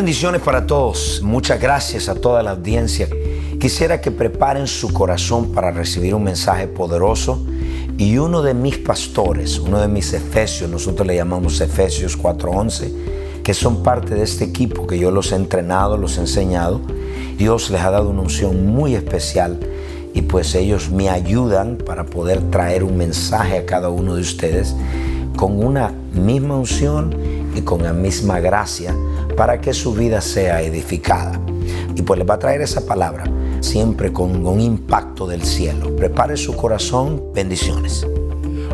Bendiciones para todos. Muchas gracias a toda la audiencia. Quisiera que preparen su corazón para recibir un mensaje poderoso. Y uno de mis pastores, uno de mis efesios, nosotros le llamamos Efesios 4:11, que son parte de este equipo que yo los he entrenado, los he enseñado. Dios les ha dado una unción muy especial y pues ellos me ayudan para poder traer un mensaje a cada uno de ustedes con una misma unción y con la misma gracia para que su vida sea edificada. Y pues les va a traer esa palabra siempre con un impacto del cielo. Prepare su corazón. Bendiciones.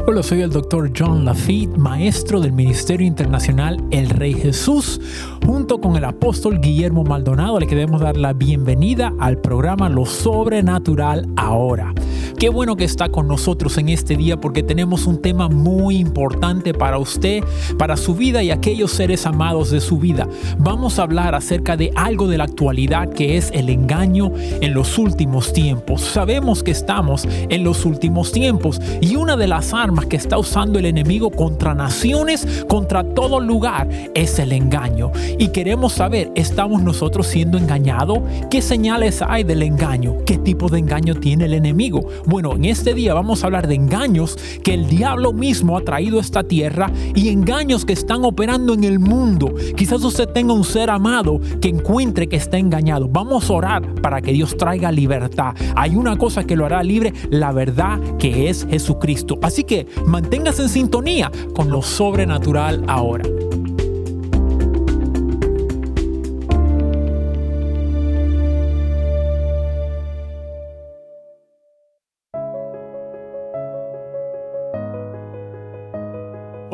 Hola, soy el doctor John Lafitte, maestro del Ministerio Internacional El Rey Jesús. Junto con el apóstol Guillermo Maldonado le queremos dar la bienvenida al programa Lo Sobrenatural Ahora. Qué bueno que está con nosotros en este día porque tenemos un tema muy importante para usted, para su vida y aquellos seres amados de su vida. Vamos a hablar acerca de algo de la actualidad que es el engaño en los últimos tiempos. Sabemos que estamos en los últimos tiempos y una de las armas que está usando el enemigo contra naciones, contra todo lugar, es el engaño. Y queremos saber, ¿estamos nosotros siendo engañados? ¿Qué señales hay del engaño? ¿Qué tipo de engaño tiene el enemigo? Bueno, en este día vamos a hablar de engaños que el diablo mismo ha traído a esta tierra y engaños que están operando en el mundo. Quizás usted tenga un ser amado que encuentre que está engañado. Vamos a orar para que Dios traiga libertad. Hay una cosa que lo hará libre, la verdad que es Jesucristo. Así que manténgase en sintonía con lo sobrenatural ahora.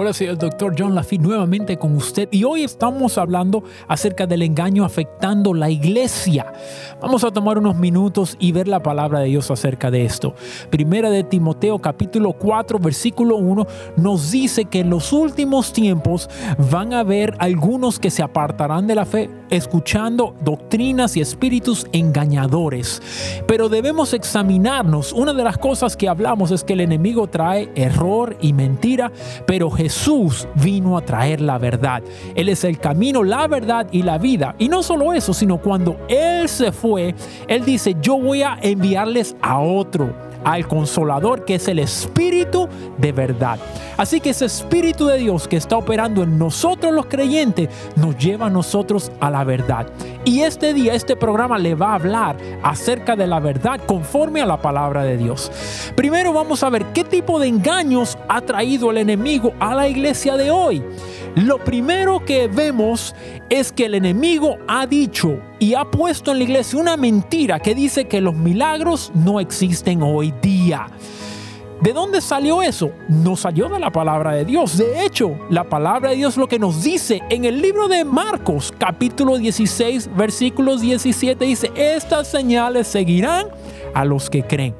Hola, soy el doctor John Lafitte nuevamente con usted y hoy estamos hablando acerca del engaño afectando la iglesia. Vamos a tomar unos minutos y ver la palabra de Dios acerca de esto. Primera de Timoteo capítulo 4 versículo 1 nos dice que en los últimos tiempos van a haber algunos que se apartarán de la fe escuchando doctrinas y espíritus engañadores. Pero debemos examinarnos. Una de las cosas que hablamos es que el enemigo trae error y mentira, pero Jesús vino a traer la verdad. Él es el camino, la verdad y la vida. Y no solo eso, sino cuando Él se fue, Él dice, yo voy a enviarles a otro al consolador que es el Espíritu de verdad. Así que ese Espíritu de Dios que está operando en nosotros los creyentes nos lleva a nosotros a la verdad. Y este día, este programa le va a hablar acerca de la verdad conforme a la palabra de Dios. Primero vamos a ver qué tipo de engaños ha traído el enemigo a la iglesia de hoy. Lo primero que vemos es que el enemigo ha dicho y ha puesto en la iglesia una mentira que dice que los milagros no existen hoy día. ¿De dónde salió eso? No salió de la palabra de Dios. De hecho, la palabra de Dios lo que nos dice en el libro de Marcos, capítulo 16, versículos 17, dice, estas señales seguirán a los que creen.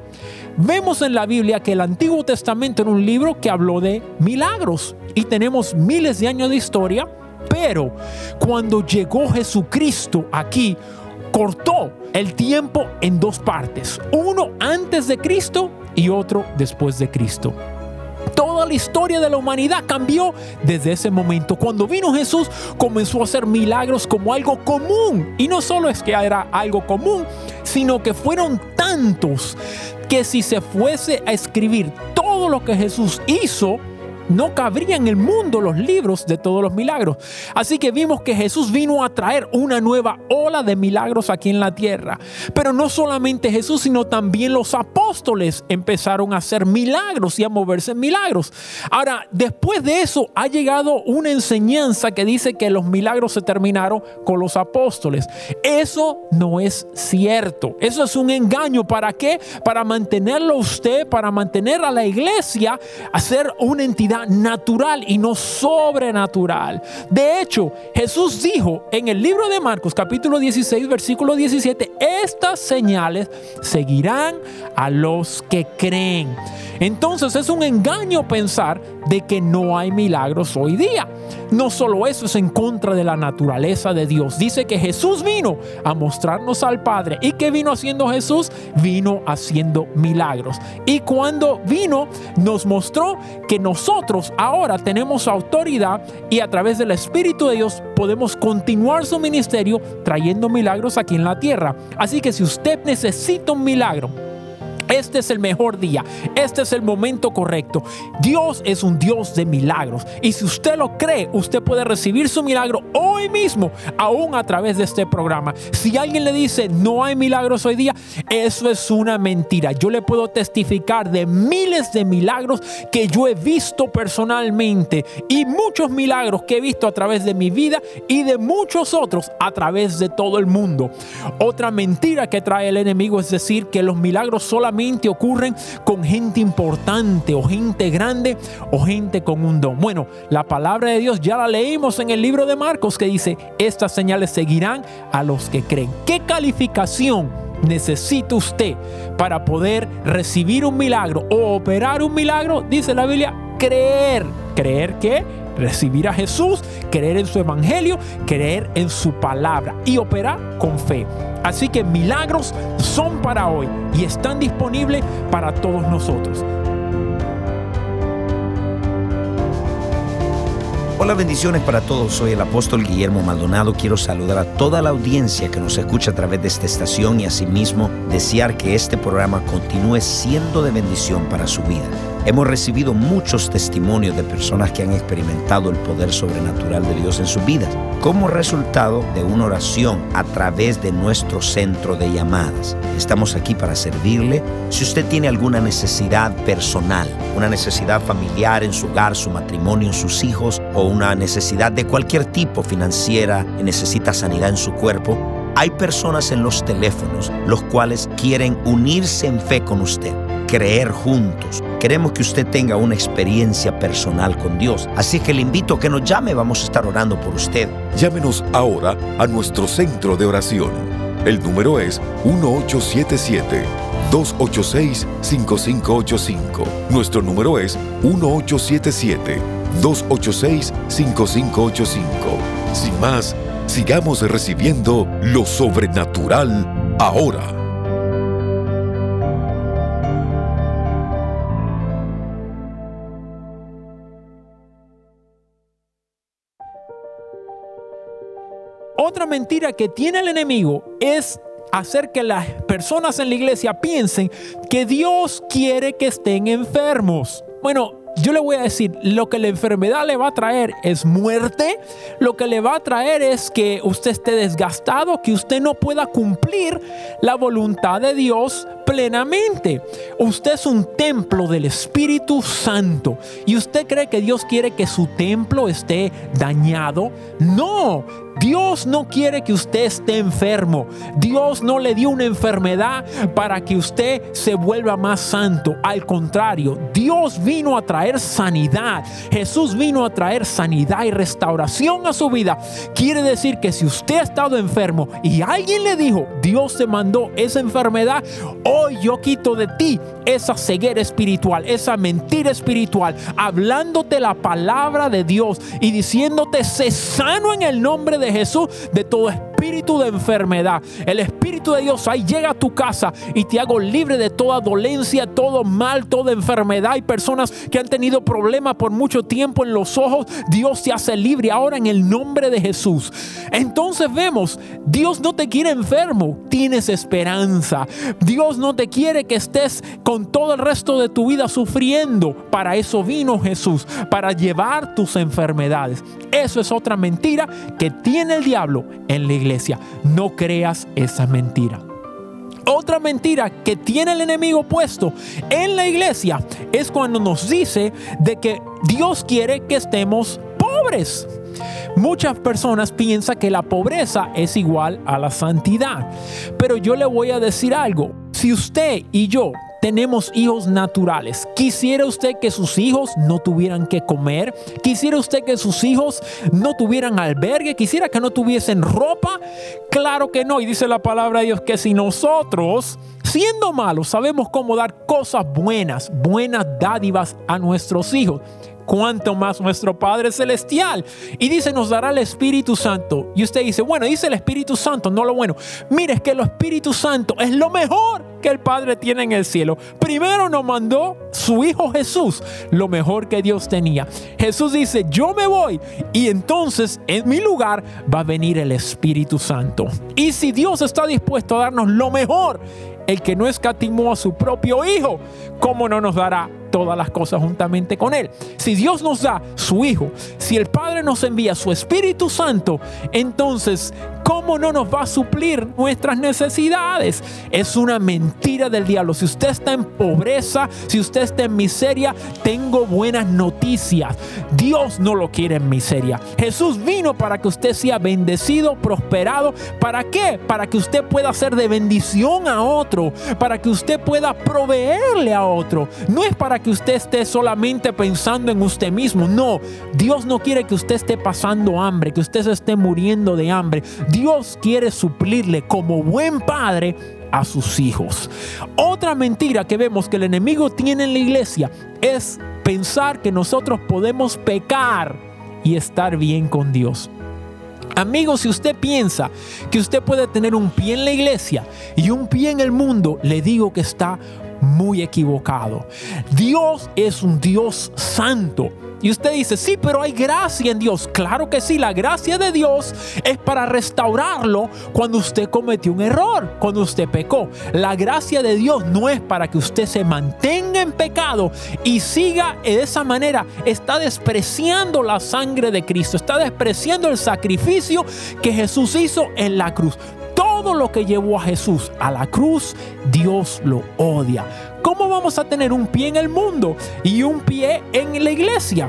Vemos en la Biblia que el Antiguo Testamento era un libro que habló de milagros y tenemos miles de años de historia, pero cuando llegó Jesucristo aquí, cortó el tiempo en dos partes, uno antes de Cristo y otro después de Cristo. Toda la historia de la humanidad cambió desde ese momento. Cuando vino Jesús comenzó a hacer milagros como algo común. Y no solo es que era algo común, sino que fueron tantos que si se fuese a escribir todo lo que Jesús hizo, no cabría en el mundo los libros de todos los milagros. Así que vimos que Jesús vino a traer una nueva ola de milagros aquí en la tierra. Pero no solamente Jesús, sino también los apóstoles empezaron a hacer milagros y a moverse en milagros. Ahora, después de eso ha llegado una enseñanza que dice que los milagros se terminaron con los apóstoles. Eso no es cierto. Eso es un engaño. ¿Para qué? Para mantenerlo usted, para mantener a la iglesia a ser una entidad natural y no sobrenatural. De hecho, Jesús dijo en el libro de Marcos capítulo 16 versículo 17, estas señales seguirán a los que creen. Entonces es un engaño pensar de que no hay milagros hoy día. No solo eso es en contra de la naturaleza de Dios. Dice que Jesús vino a mostrarnos al Padre. ¿Y qué vino haciendo Jesús? Vino haciendo milagros. Y cuando vino, nos mostró que nosotros ahora tenemos autoridad y a través del Espíritu de Dios podemos continuar su ministerio trayendo milagros aquí en la tierra. Así que si usted necesita un milagro, este es el mejor día. Este es el momento correcto. Dios es un Dios de milagros. Y si usted lo cree, usted puede recibir su milagro hoy mismo, aún a través de este programa. Si alguien le dice no hay milagros hoy día, eso es una mentira. Yo le puedo testificar de miles de milagros que yo he visto personalmente y muchos milagros que he visto a través de mi vida y de muchos otros a través de todo el mundo. Otra mentira que trae el enemigo es decir que los milagros solamente ocurren con gente importante o gente grande o gente con un don. Bueno, la palabra de Dios ya la leímos en el libro de Marcos que dice, estas señales seguirán a los que creen. ¿Qué calificación necesita usted para poder recibir un milagro o operar un milagro? Dice la Biblia, creer. ¿Creer qué? Recibir a Jesús, creer en su evangelio, creer en su palabra y operar con fe. Así que milagros son para hoy y están disponibles para todos nosotros. Hola, bendiciones para todos. Soy el apóstol Guillermo Maldonado. Quiero saludar a toda la audiencia que nos escucha a través de esta estación y asimismo desear que este programa continúe siendo de bendición para su vida. Hemos recibido muchos testimonios de personas que han experimentado el poder sobrenatural de Dios en sus vidas como resultado de una oración a través de nuestro centro de llamadas. Estamos aquí para servirle. Si usted tiene alguna necesidad personal, una necesidad familiar en su hogar, su matrimonio, sus hijos o una necesidad de cualquier tipo financiera necesita sanidad en su cuerpo, hay personas en los teléfonos los cuales quieren unirse en fe con usted creer juntos. Queremos que usted tenga una experiencia personal con Dios. Así que le invito a que nos llame, vamos a estar orando por usted. Llámenos ahora a nuestro centro de oración. El número es 1877. 286-5585. Nuestro número es 1877-286-5585. Sin más, sigamos recibiendo lo sobrenatural ahora. Otra mentira que tiene el enemigo es hacer que las personas en la iglesia piensen que Dios quiere que estén enfermos. Bueno, yo le voy a decir, lo que la enfermedad le va a traer es muerte, lo que le va a traer es que usted esté desgastado, que usted no pueda cumplir la voluntad de Dios plenamente. Usted es un templo del Espíritu Santo y usted cree que Dios quiere que su templo esté dañado. No, Dios no quiere que usted esté enfermo. Dios no le dio una enfermedad para que usted se vuelva más santo. Al contrario, Dios vino a traer sanidad. Jesús vino a traer sanidad y restauración a su vida. Quiere decir que si usted ha estado enfermo y alguien le dijo, Dios te mandó esa enfermedad, hoy yo quito de ti esa ceguera espiritual, esa mentira espiritual, hablándote la palabra de Dios y diciéndote, sé sano en el nombre de Jesús de todo espíritu espíritu de enfermedad. El Espíritu de Dios ahí llega a tu casa y te hago libre de toda dolencia, todo mal, toda enfermedad. Hay personas que han tenido problemas por mucho tiempo en los ojos. Dios te hace libre ahora en el nombre de Jesús. Entonces vemos, Dios no te quiere enfermo, tienes esperanza. Dios no te quiere que estés con todo el resto de tu vida sufriendo. Para eso vino Jesús, para llevar tus enfermedades. Eso es otra mentira que tiene el diablo en la iglesia. No creas esa mentira. Otra mentira que tiene el enemigo puesto en la iglesia es cuando nos dice de que Dios quiere que estemos pobres. Muchas personas piensan que la pobreza es igual a la santidad. Pero yo le voy a decir algo. Si usted y yo tenemos hijos naturales. ¿Quisiera usted que sus hijos no tuvieran que comer? ¿Quisiera usted que sus hijos no tuvieran albergue? ¿Quisiera que no tuviesen ropa? Claro que no. Y dice la palabra de Dios que si nosotros, siendo malos, sabemos cómo dar cosas buenas, buenas dádivas a nuestros hijos cuanto más nuestro Padre Celestial. Y dice, nos dará el Espíritu Santo. Y usted dice, bueno, dice el Espíritu Santo, no lo bueno. Mire, es que el Espíritu Santo es lo mejor que el Padre tiene en el cielo. Primero nos mandó su Hijo Jesús, lo mejor que Dios tenía. Jesús dice, yo me voy y entonces en mi lugar va a venir el Espíritu Santo. Y si Dios está dispuesto a darnos lo mejor, el que no escatimó a su propio Hijo, ¿cómo no nos dará todas las cosas juntamente con Él. Si Dios nos da su Hijo, si el Padre nos envía su Espíritu Santo, entonces, ¿cómo no nos va a suplir nuestras necesidades? Es una mentira del diablo. Si usted está en pobreza, si usted está en miseria, tengo buenas noticias. Dios no lo quiere en miseria. Jesús vino para que usted sea bendecido, prosperado. ¿Para qué? Para que usted pueda ser de bendición a otro, para que usted pueda proveerle a otro. No es para que usted esté solamente pensando en usted mismo. No, Dios no quiere que usted esté pasando hambre, que usted se esté muriendo de hambre. Dios quiere suplirle como buen padre a sus hijos. Otra mentira que vemos que el enemigo tiene en la iglesia es pensar que nosotros podemos pecar y estar bien con Dios. Amigos, si usted piensa que usted puede tener un pie en la iglesia y un pie en el mundo, le digo que está muy equivocado. Dios es un Dios santo. Y usted dice, sí, pero hay gracia en Dios. Claro que sí, la gracia de Dios es para restaurarlo cuando usted cometió un error, cuando usted pecó. La gracia de Dios no es para que usted se mantenga en pecado y siga de esa manera. Está despreciando la sangre de Cristo, está despreciando el sacrificio que Jesús hizo en la cruz todo lo que llevó a Jesús a la cruz, Dios lo odia. ¿Cómo vamos a tener un pie en el mundo y un pie en la iglesia?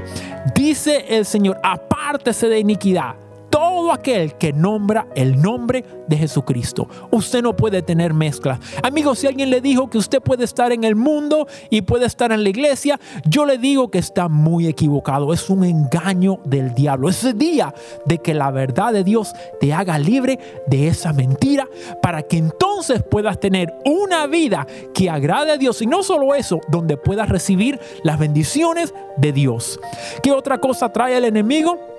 Dice el Señor, apártese de iniquidad todo aquel que nombra el nombre de Jesucristo. Usted no puede tener mezcla. Amigos, si alguien le dijo que usted puede estar en el mundo y puede estar en la iglesia, yo le digo que está muy equivocado. Es un engaño del diablo. Es el día de que la verdad de Dios te haga libre de esa mentira para que entonces puedas tener una vida que agrade a Dios y no solo eso, donde puedas recibir las bendiciones de Dios. ¿Qué otra cosa trae el enemigo?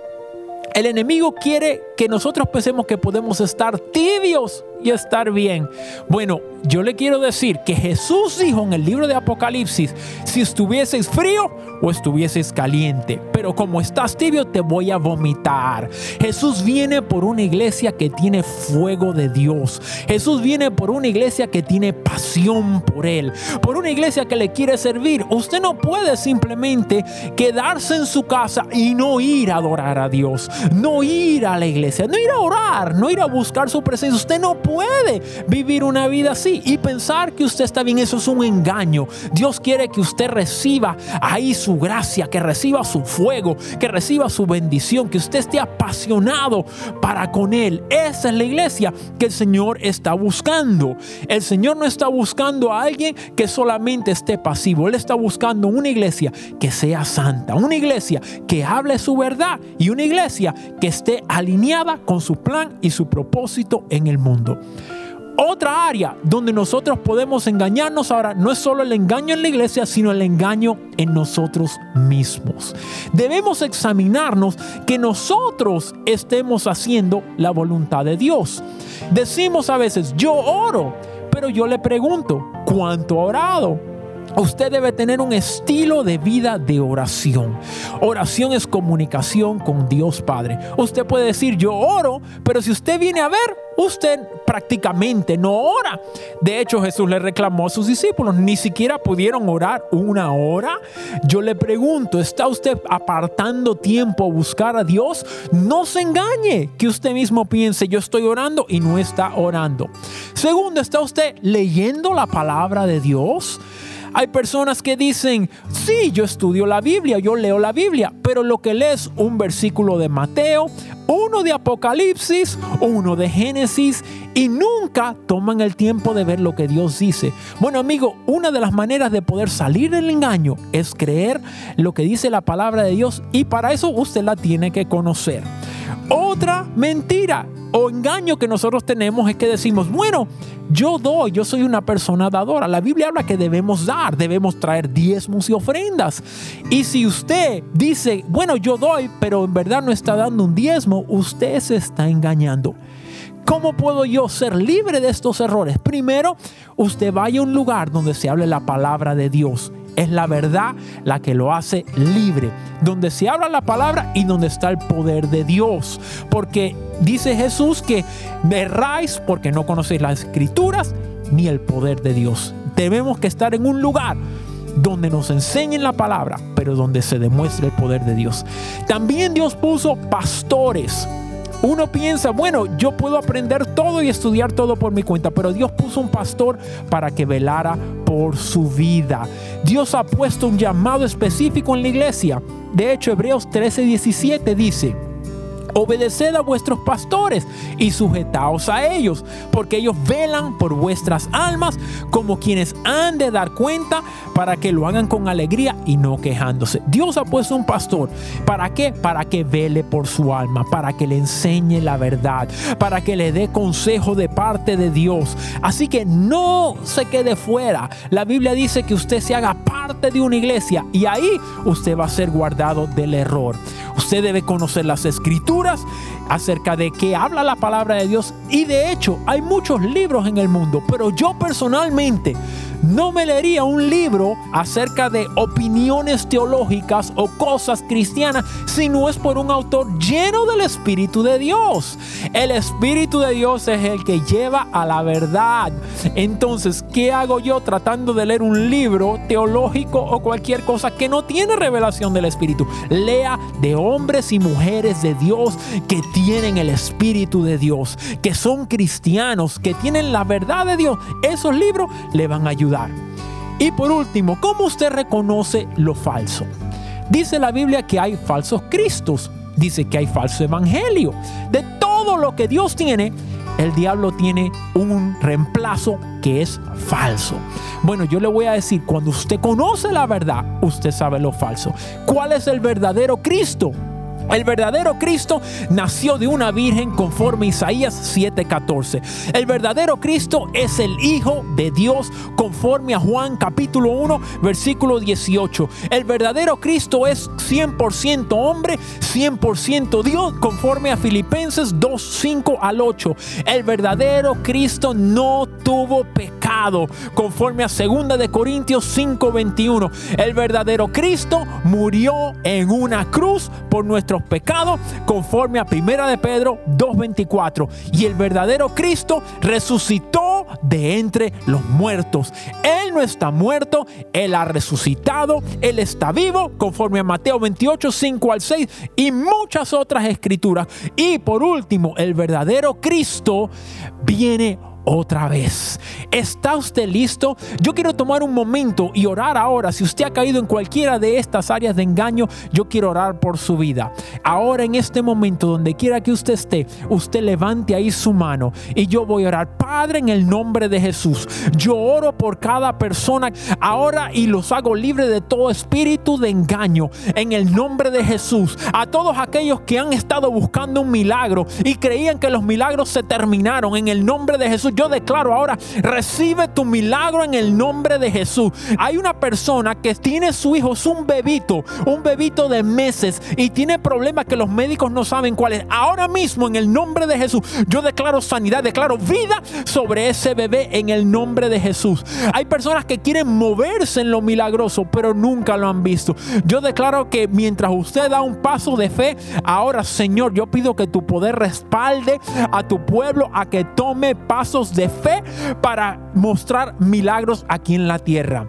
El enemigo quiere que nosotros pensemos que podemos estar tibios y estar bien. Bueno, yo le quiero decir que Jesús dijo en el libro de Apocalipsis, si estuvieses frío o estuvieses caliente, pero como estás tibio te voy a vomitar. Jesús viene por una iglesia que tiene fuego de Dios. Jesús viene por una iglesia que tiene pasión por Él, por una iglesia que le quiere servir. Usted no puede simplemente quedarse en su casa y no ir a adorar a Dios, no ir a la iglesia, no ir a orar, no ir a buscar su presencia. Usted no puede vivir una vida así y pensar que usted está bien. Eso es un engaño. Dios quiere que usted reciba ahí su gracia, que reciba su fuego, que reciba su bendición, que usted esté apasionado para con Él. Esa es la iglesia que el Señor está buscando. El Señor no está buscando a alguien que solamente esté pasivo. Él está buscando una iglesia que sea santa, una iglesia que hable su verdad y una iglesia que esté alineada con su plan y su propósito en el mundo. Otra área donde nosotros podemos engañarnos ahora no es solo el engaño en la iglesia, sino el engaño en nosotros mismos. Debemos examinarnos que nosotros estemos haciendo la voluntad de Dios. Decimos a veces, yo oro, pero yo le pregunto, ¿cuánto ha orado? Usted debe tener un estilo de vida de oración. Oración es comunicación con Dios Padre. Usted puede decir yo oro, pero si usted viene a ver, usted prácticamente no ora. De hecho, Jesús le reclamó a sus discípulos, ni siquiera pudieron orar una hora. Yo le pregunto, ¿está usted apartando tiempo a buscar a Dios? No se engañe, que usted mismo piense, yo estoy orando y no está orando. Segundo, ¿está usted leyendo la palabra de Dios? Hay personas que dicen, sí, yo estudio la Biblia, yo leo la Biblia, pero lo que lees un versículo de Mateo, uno de Apocalipsis, uno de Génesis y nunca toman el tiempo de ver lo que Dios dice. Bueno amigo, una de las maneras de poder salir del engaño es creer lo que dice la palabra de Dios y para eso usted la tiene que conocer. Otra mentira o engaño que nosotros tenemos es que decimos, bueno, yo doy, yo soy una persona dadora. La Biblia habla que debemos dar, debemos traer diezmos y ofrendas. Y si usted dice, bueno, yo doy, pero en verdad no está dando un diezmo, usted se está engañando. ¿Cómo puedo yo ser libre de estos errores? Primero, usted vaya a un lugar donde se hable la palabra de Dios es la verdad la que lo hace libre. Donde se habla la palabra y donde está el poder de Dios. Porque dice Jesús que erráis porque no conocéis las escrituras ni el poder de Dios. Debemos que estar en un lugar donde nos enseñen la palabra, pero donde se demuestre el poder de Dios. También Dios puso pastores uno piensa, bueno, yo puedo aprender todo y estudiar todo por mi cuenta, pero Dios puso un pastor para que velara por su vida. Dios ha puesto un llamado específico en la iglesia. De hecho, Hebreos 13, 17 dice, Obedeced a vuestros pastores y sujetaos a ellos, porque ellos velan por vuestras almas como quienes han de dar cuenta para que lo hagan con alegría y no quejándose. Dios ha puesto un pastor. ¿Para qué? Para que vele por su alma, para que le enseñe la verdad, para que le dé consejo de parte de Dios. Así que no se quede fuera. La Biblia dice que usted se haga parte de una iglesia y ahí usted va a ser guardado del error. Usted debe conocer las escrituras acerca de qué habla la palabra de Dios. Y de hecho hay muchos libros en el mundo, pero yo personalmente no me leería un libro acerca de opiniones teológicas o cosas cristianas si no es por un autor lleno del Espíritu de Dios. El Espíritu de Dios es el que lleva a la verdad. Entonces, ¿qué hago yo tratando de leer un libro teológico o cualquier cosa que no tiene revelación del Espíritu? Lea de hombres y mujeres de Dios que tienen el Espíritu de Dios, que son cristianos, que tienen la verdad de Dios. Esos libros le van a ayudar y por último, ¿cómo usted reconoce lo falso? Dice la Biblia que hay falsos cristos, dice que hay falso evangelio. De todo lo que Dios tiene, el diablo tiene un reemplazo que es falso. Bueno, yo le voy a decir, cuando usted conoce la verdad, usted sabe lo falso. ¿Cuál es el verdadero Cristo? El verdadero Cristo nació de una virgen conforme Isaías 7:14. El verdadero Cristo es el Hijo de Dios conforme a Juan capítulo 1 versículo 18. El verdadero Cristo es 100% hombre, 100% Dios conforme a Filipenses 2:5 al 8. El verdadero Cristo no tuvo pecado conforme a 2 de Corintios 5:21. El verdadero Cristo murió en una cruz por nuestro pecados, conforme a Primera de Pedro 2.24. Y el verdadero Cristo resucitó de entre los muertos. Él no está muerto, Él ha resucitado, Él está vivo, conforme a Mateo 28, 5 al 6 y muchas otras escrituras. Y por último, el verdadero Cristo viene otra vez. ¿Está usted listo? Yo quiero tomar un momento y orar ahora. Si usted ha caído en cualquiera de estas áreas de engaño, yo quiero orar por su vida. Ahora en este momento, donde quiera que usted esté, usted levante ahí su mano y yo voy a orar. Padre, en el nombre de Jesús, yo oro por cada persona ahora y los hago libre de todo espíritu de engaño. En el nombre de Jesús, a todos aquellos que han estado buscando un milagro y creían que los milagros se terminaron, en el nombre de Jesús, yo declaro ahora, recibe tu milagro en el nombre de Jesús. Hay una persona que tiene su hijo, es un bebito, un bebito de meses y tiene problemas que los médicos no saben cuáles. Ahora mismo en el nombre de Jesús, yo declaro sanidad, declaro vida sobre ese bebé en el nombre de Jesús. Hay personas que quieren moverse en lo milagroso, pero nunca lo han visto. Yo declaro que mientras usted da un paso de fe, ahora Señor, yo pido que tu poder respalde a tu pueblo a que tome pasos de fe para mostrar milagros aquí en la tierra.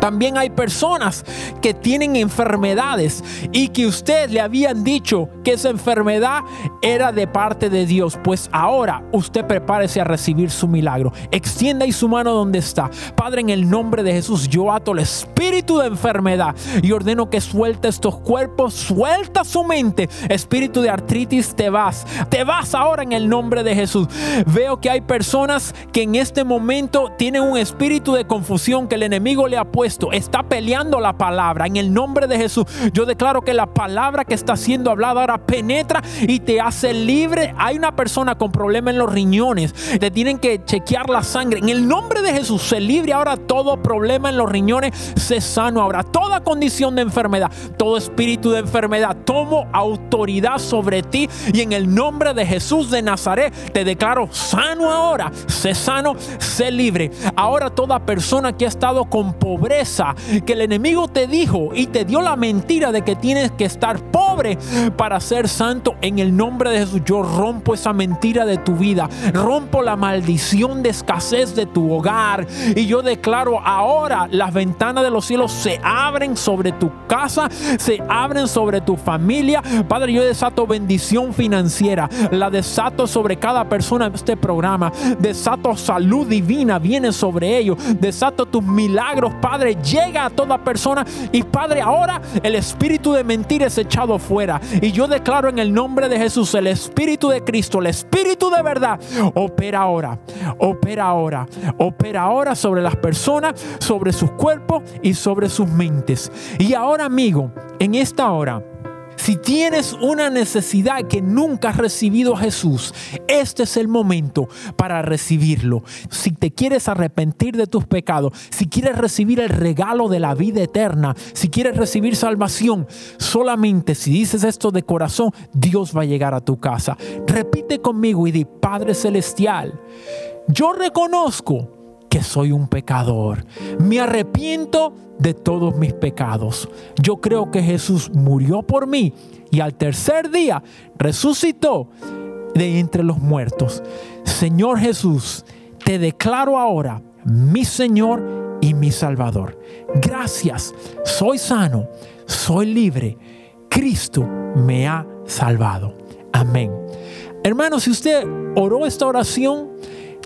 También hay personas que tienen enfermedades y que usted le habían dicho que esa enfermedad era de parte de Dios. Pues ahora usted prepárese a recibir su milagro. Extienda ahí su mano donde está. Padre, en el nombre de Jesús, yo ato el espíritu de enfermedad y ordeno que suelte estos cuerpos, suelta su mente. Espíritu de artritis, te vas. Te vas ahora en el nombre de Jesús. Veo que hay personas que en este momento tienen un espíritu de confusión que el enemigo le ha puesto está peleando la palabra. En el nombre de Jesús, yo declaro que la palabra que está siendo hablada ahora penetra y te hace libre. Hay una persona con problema en los riñones, te tienen que chequear la sangre. En el nombre de Jesús, se libre ahora todo problema en los riñones, se sano ahora. Toda condición de enfermedad, todo espíritu de enfermedad, tomo autoridad sobre ti y en el nombre de Jesús de Nazaret te declaro sano ahora. Sé sano, sé libre. Ahora toda persona que ha estado con pobreza, que el enemigo te dijo y te dio la mentira de que tienes que estar pobre para ser santo. En el nombre de Jesús yo rompo esa mentira de tu vida. Rompo la maldición de escasez de tu hogar. Y yo declaro ahora las ventanas de los cielos se abren sobre tu casa, se abren sobre tu familia. Padre, yo desato bendición financiera. La desato sobre cada persona de este programa. Desato salud divina. Viene sobre ellos. Desato tus milagros, Padre llega a toda persona. Y Padre, ahora el espíritu de mentira es echado fuera. Y yo declaro en el nombre de Jesús, el espíritu de Cristo, el espíritu de verdad, opera ahora, opera ahora, opera ahora sobre las personas, sobre sus cuerpos y sobre sus mentes. Y ahora, amigo, en esta hora, si tienes una necesidad que nunca has recibido a Jesús, este es el momento para recibirlo. Si te quieres arrepentir de tus pecados, si quieres recibir el regalo de la vida eterna, si quieres recibir salvación, solamente si dices esto de corazón, Dios va a llegar a tu casa. Repite conmigo y di, Padre Celestial, yo reconozco que soy un pecador. Me arrepiento de todos mis pecados. Yo creo que Jesús murió por mí y al tercer día resucitó de entre los muertos. Señor Jesús, te declaro ahora mi Señor y mi Salvador. Gracias, soy sano, soy libre. Cristo me ha salvado. Amén. Hermano, si usted oró esta oración,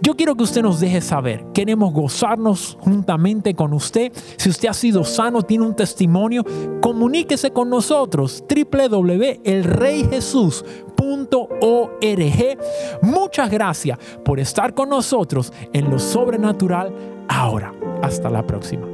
yo quiero que usted nos deje saber. Queremos gozarnos juntamente con usted. Si usted ha sido sano, tiene un testimonio, comuníquese con nosotros. www.elreyjesus.org. Muchas gracias por estar con nosotros en lo sobrenatural ahora. Hasta la próxima.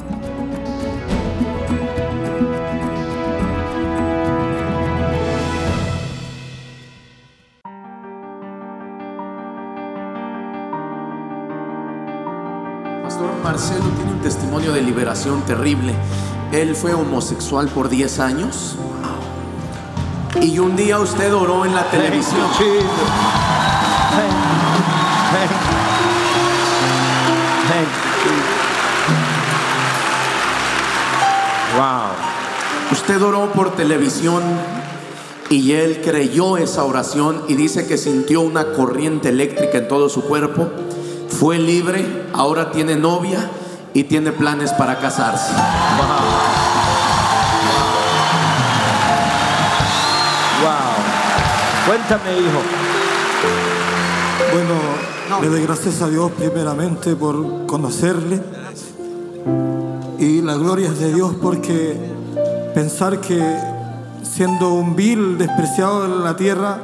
Marcelo tiene un testimonio de liberación terrible. Él fue homosexual por 10 años. Y un día usted oró en la televisión. Wow. Usted oró por televisión y él creyó esa oración y dice que sintió una corriente eléctrica en todo su cuerpo. Fue libre, ahora tiene novia y tiene planes para casarse. Wow. Cuéntame, hijo. Bueno, le doy gracias a Dios primeramente por conocerle. Y la gloria es de Dios porque pensar que siendo un vil despreciado en la tierra,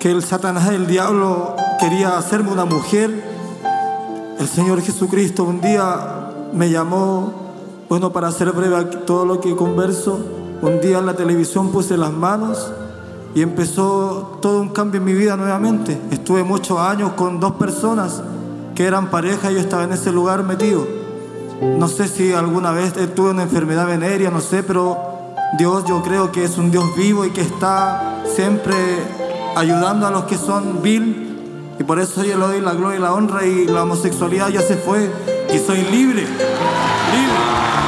que el Satanás, el diablo, quería hacerme una mujer, el Señor Jesucristo un día me llamó, bueno, para hacer breve todo lo que converso, un día en la televisión puse las manos y empezó todo un cambio en mi vida nuevamente. Estuve muchos años con dos personas que eran pareja y yo estaba en ese lugar metido. No sé si alguna vez tuve una enfermedad venérea, no sé, pero Dios yo creo que es un Dios vivo y que está siempre ayudando a los que son vil. Y por eso yo le doy la gloria y la honra y la homosexualidad ya se fue y soy libre. Libre.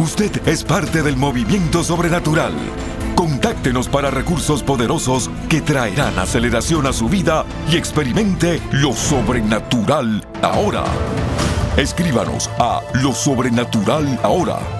Usted es parte del movimiento sobrenatural. Contáctenos para recursos poderosos que traerán aceleración a su vida y experimente lo sobrenatural ahora. Escríbanos a lo sobrenatural ahora.